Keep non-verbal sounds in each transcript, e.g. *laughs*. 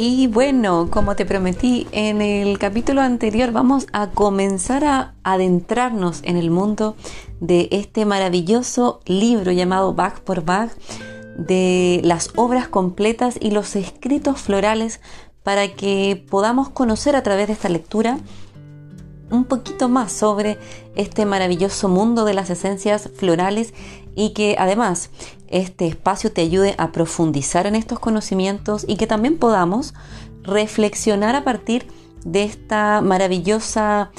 Y bueno, como te prometí en el capítulo anterior, vamos a comenzar a adentrarnos en el mundo de este maravilloso libro llamado Bach por Bach, de las obras completas y los escritos florales para que podamos conocer a través de esta lectura un poquito más sobre este maravilloso mundo de las esencias florales y que además este espacio te ayude a profundizar en estos conocimientos y que también podamos reflexionar a partir de esta maravillosa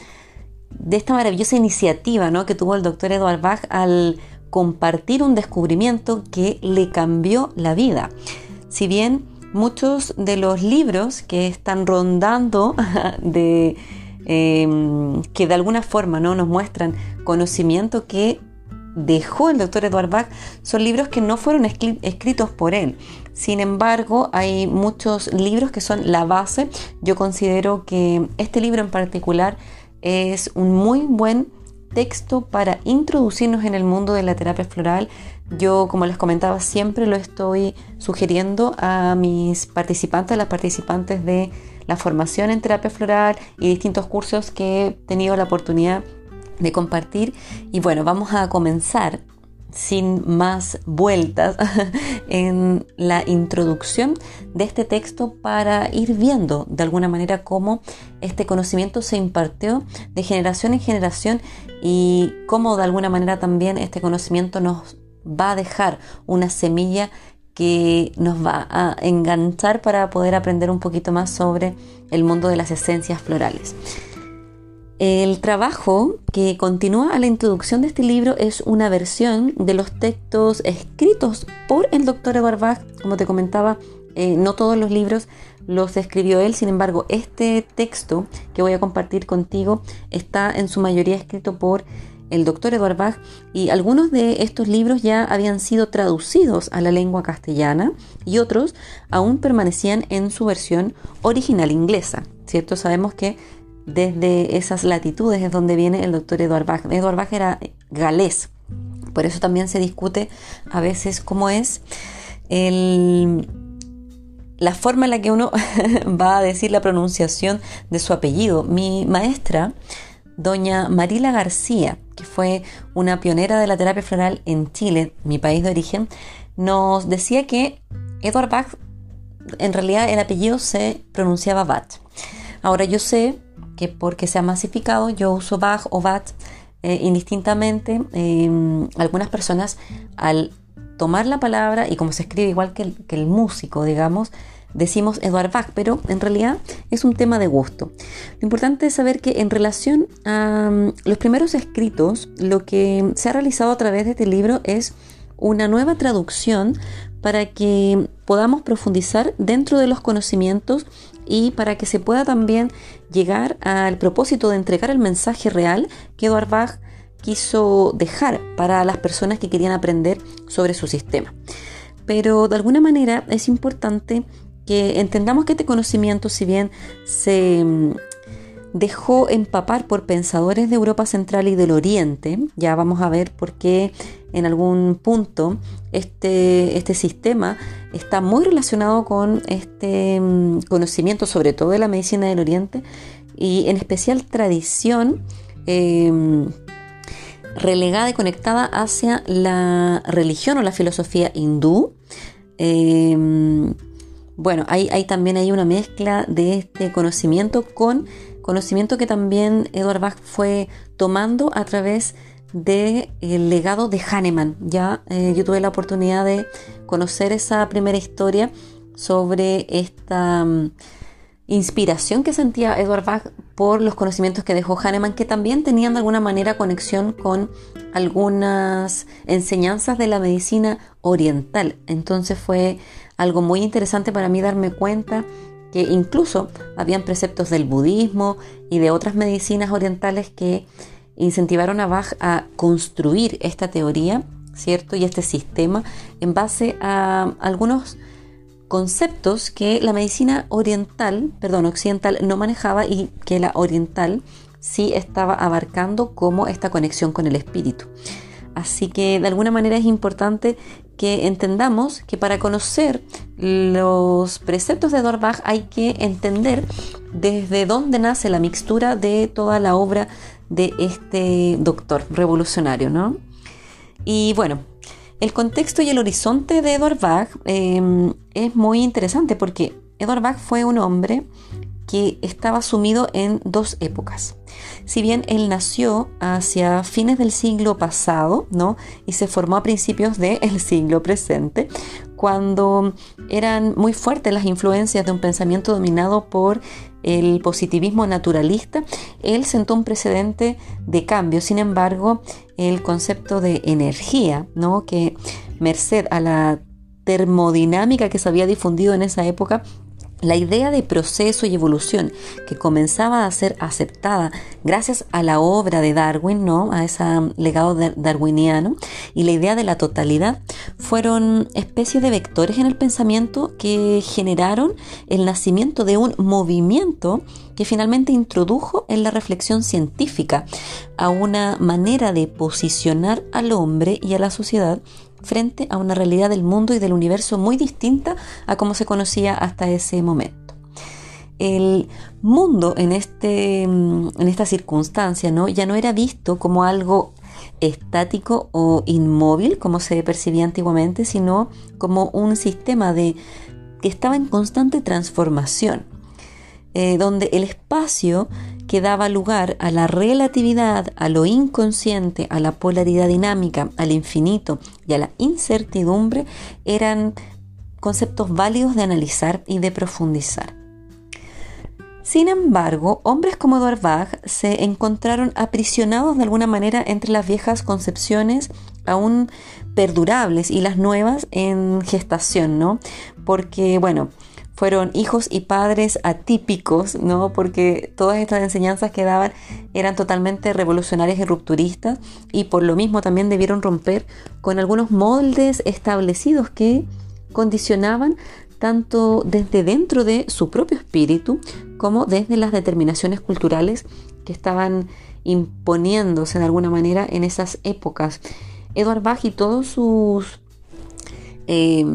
de esta maravillosa iniciativa ¿no? que tuvo el doctor Edward Bach al compartir un descubrimiento que le cambió la vida. Si bien muchos de los libros que están rondando *laughs* Em, que de alguna forma ¿no? nos muestran conocimiento que dejó el doctor Edward Bach son libros que no fueron escritos por él. Sin embargo, hay muchos libros que son la base. Yo considero que este libro en particular es un muy buen texto para introducirnos en el mundo de la terapia floral. Yo, como les comentaba, siempre lo estoy sugiriendo a mis participantes, a las participantes de la formación en terapia floral y distintos cursos que he tenido la oportunidad de compartir. Y bueno, vamos a comenzar sin más vueltas *laughs* en la introducción de este texto para ir viendo de alguna manera cómo este conocimiento se impartió de generación en generación y cómo de alguna manera también este conocimiento nos va a dejar una semilla que nos va a enganchar para poder aprender un poquito más sobre el mundo de las esencias florales. El trabajo que continúa a la introducción de este libro es una versión de los textos escritos por el doctor Edward Bach. Como te comentaba, eh, no todos los libros los escribió él, sin embargo, este texto que voy a compartir contigo está en su mayoría escrito por el doctor Edward Bach, y algunos de estos libros ya habían sido traducidos a la lengua castellana y otros aún permanecían en su versión original inglesa. ¿Cierto? Sabemos que desde esas latitudes es donde viene el doctor Edward Bach. Edward Bach era galés, por eso también se discute a veces cómo es la forma en la que uno *laughs* va a decir la pronunciación de su apellido. Mi maestra, doña Marila García, que fue una pionera de la terapia floral en Chile, mi país de origen, nos decía que Edward Bach, en realidad el apellido se pronunciaba Bach. Ahora yo sé que porque se ha masificado, yo uso Bach o Bach eh, indistintamente. Em, algunas personas al tomar la palabra y como se escribe igual que el músico, digamos, decimos Edward Bach, pero en realidad es un tema de gusto. Lo importante es saber que en relación a mm, los primeros escritos, lo que se ha realizado a través de este libro es una nueva traducción para que podamos profundizar dentro de los conocimientos y para que se pueda también llegar al propósito de entregar el mensaje real que Edward Bach quiso dejar para las personas que querían aprender sobre su sistema. Pero de alguna manera es importante que entendamos que este conocimiento, si bien se mm, dejó empapar por pensadores de Europa Central y del Oriente, ya vamos a ver por qué en algún punto este, este sistema está muy relacionado con este mm, conocimiento, sobre todo de la medicina del Oriente, y en especial tradición em, relegada y conectada hacia la religión o la filosofía hindú. Em, bueno, hay, también hay una mezcla de este conocimiento con conocimiento que también Edward Bach fue tomando a través del legado de Hahnemann. Ya eh, yo tuve la oportunidad de conocer esa primera historia sobre esta mm, inspiración que sentía Edward Bach por los conocimientos que dejó Hahnemann, que también tenían de alguna manera conexión con algunas enseñanzas de la medicina oriental. Entonces fue algo muy interesante para mí darme cuenta que incluso habían preceptos del budismo y de otras medicinas orientales que incentivaron a Bach a construir esta teoría, ¿cierto? Y este sistema en base a algunos conceptos que la medicina oriental, perdón, occidental no manejaba y que la oriental sí estaba abarcando como esta conexión con el espíritu. Así que de alguna manera es importante que entendamos que para conocer los preceptos de Dorbach hay que entender desde dónde nace la mixtura de toda la obra de este doctor revolucionario, ¿no? Y bueno, el contexto y el horizonte de Edward Bach em, es muy interesante porque Edward Bach fue un hombre que estaba sumido en dos épocas. Si bien él nació hacia fines del siglo pasado, ¿no? Y se formó a principios del *laughs* siglo presente, cuando eran muy fuertes las influencias de un pensamiento dominado por el positivismo naturalista, él sentó un precedente de cambio. Sin embargo, el concepto de energía, ¿no? que merced a la termodinámica que se había difundido en esa época, la idea de proceso y evolución que comenzaba a ser aceptada gracias a la obra de Darwin, ¿no? a ese legado darwiniano, y la idea de la totalidad, fueron especies de vectores en el pensamiento que generaron el nacimiento de un movimiento que finalmente introdujo en la reflexión científica a una manera de posicionar al hombre y a la sociedad frente a una realidad del mundo y del universo muy distinta a como se conocía hasta ese momento. El mundo en, este, en esta circunstancia ¿no? ya no era visto como algo estático o inmóvil como se percibía antiguamente, sino como un sistema de, que estaba en constante transformación, eh, donde el espacio que daba lugar a la relatividad, a lo inconsciente, a la polaridad dinámica, al infinito y a la incertidumbre eran conceptos válidos de analizar y de profundizar. Sin embargo, hombres como Edward Bach se encontraron aprisionados de alguna manera entre las viejas concepciones aún perdurables y las nuevas en gestación, ¿no? Porque, bueno, fueron hijos y padres atípicos, ¿no? Porque todas estas enseñanzas que daban eran totalmente revolucionarias y rupturistas y por lo mismo también debieron romper con algunos moldes establecidos que condicionaban tanto desde dentro de su propio espíritu como desde las determinaciones culturales que estaban imponiéndose de alguna manera en esas épocas. Edward Bach y todos sus eh,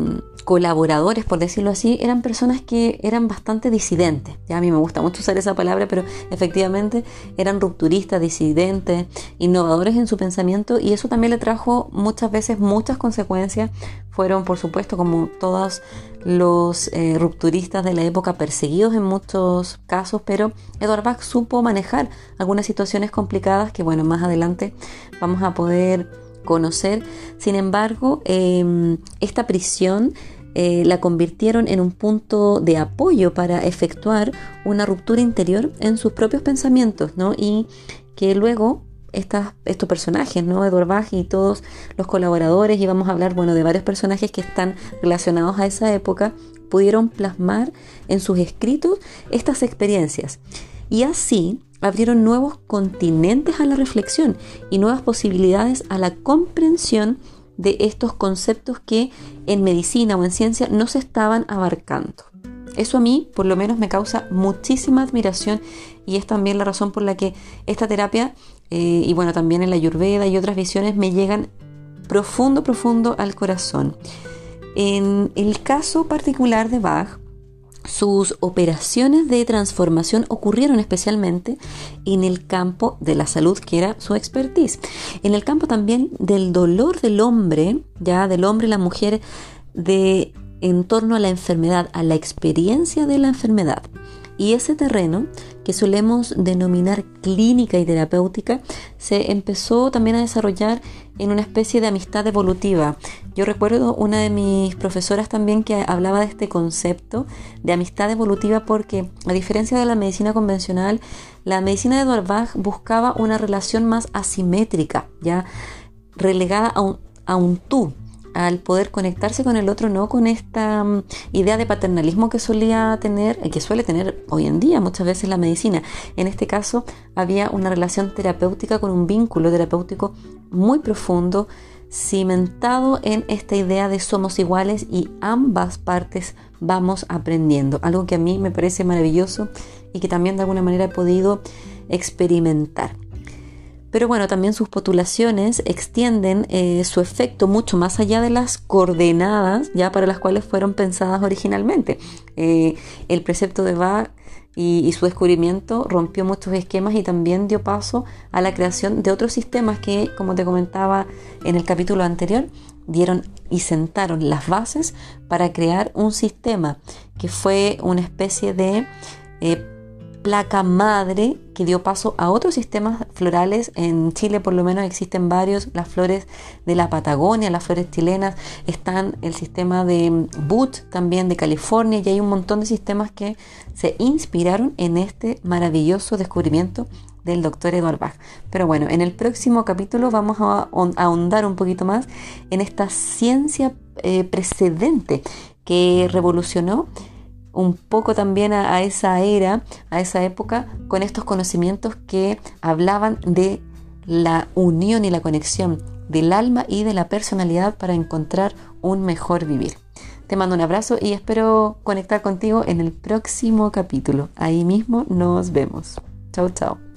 colaboradores, por decirlo así, eran personas que eran bastante disidentes. Ya a mí me gusta mucho usar esa palabra, pero efectivamente eran rupturistas, disidentes, innovadores en su pensamiento y eso también le trajo muchas veces muchas consecuencias. Fueron, por supuesto, como todos los eh, rupturistas de la época perseguidos en muchos casos, pero Edward Bach supo manejar algunas situaciones complicadas que, bueno, más adelante vamos a poder conocer. Sin embargo, em, esta prisión eh, la convirtieron en un punto de apoyo para efectuar una ruptura interior en sus propios pensamientos, ¿no? Y que luego estos personajes, ¿no? Edward Bach y todos los colaboradores, y vamos a hablar, bueno, de varios personajes que están relacionados a esa época, pudieron plasmar en sus escritos estas experiencias. Y así abrieron nuevos continentes a la reflexión y nuevas posibilidades a la comprensión de estos conceptos que en medicina o en ciencia no se estaban abarcando. Eso a mí por lo menos me causa muchísima admiración y es también la razón por la que esta terapia eh, y bueno también en la ayurveda y otras visiones me llegan profundo, profundo al corazón. En el caso particular de Bach, sus operaciones de transformación ocurrieron especialmente en el campo de la salud, que era su expertise. En el campo también del dolor del hombre, ya del hombre y la mujer, de en torno a la enfermedad, a la experiencia de la enfermedad. Y ese terreno, que solemos denominar clínica y terapéutica, se empezó también a desarrollar en una especie de amistad evolutiva. Yo recuerdo una de mis profesoras también que hablaba de este concepto de amistad evolutiva porque, a diferencia de la medicina convencional, la medicina de Edward Bach buscaba una relación más asimétrica, ya relegada a un tú, al poder conectarse con el otro, no con esta mm, idea de paternalismo que solía tener, y que suele tener hoy en día muchas veces la medicina. En este caso había una relación terapéutica con un vínculo terapéutico muy profundo, cimentado en esta idea de somos iguales y ambas partes vamos aprendiendo. Algo que a mí me parece maravilloso y que también de alguna manera he podido experimentar. Pero bueno, también sus postulaciones extienden eh, su efecto mucho más allá de las coordenadas ya para las cuales fueron pensadas originalmente. Eh, el precepto de Bach y, su descubrimiento rompió muchos esquemas y también dio paso a la creación de otros sistemas que, como te comentaba en el capítulo anterior, dieron y sentaron las bases para crear un sistema que fue una especie de eh, placa madre que dio paso a otros sistemas florales. En Chile por lo menos existen varios, las flores de la Patagonia, las flores chilenas, están el sistema de Boot también de California y hay un montón de sistemas que se inspiraron en este maravilloso descubrimiento del doctor Edward Bach. Pero bueno, en el próximo capítulo vamos a ahondar un poquito más en esta ciencia eh, precedente que revolucionó un poco también a, esa era, a esa época, con estos conocimientos que hablaban de la unión y la conexión del alma y de la personalidad para encontrar un mejor vivir. Te mando un abrazo y espero conectar contigo en el próximo capítulo. Ahí mismo nos vemos. Chao, chao.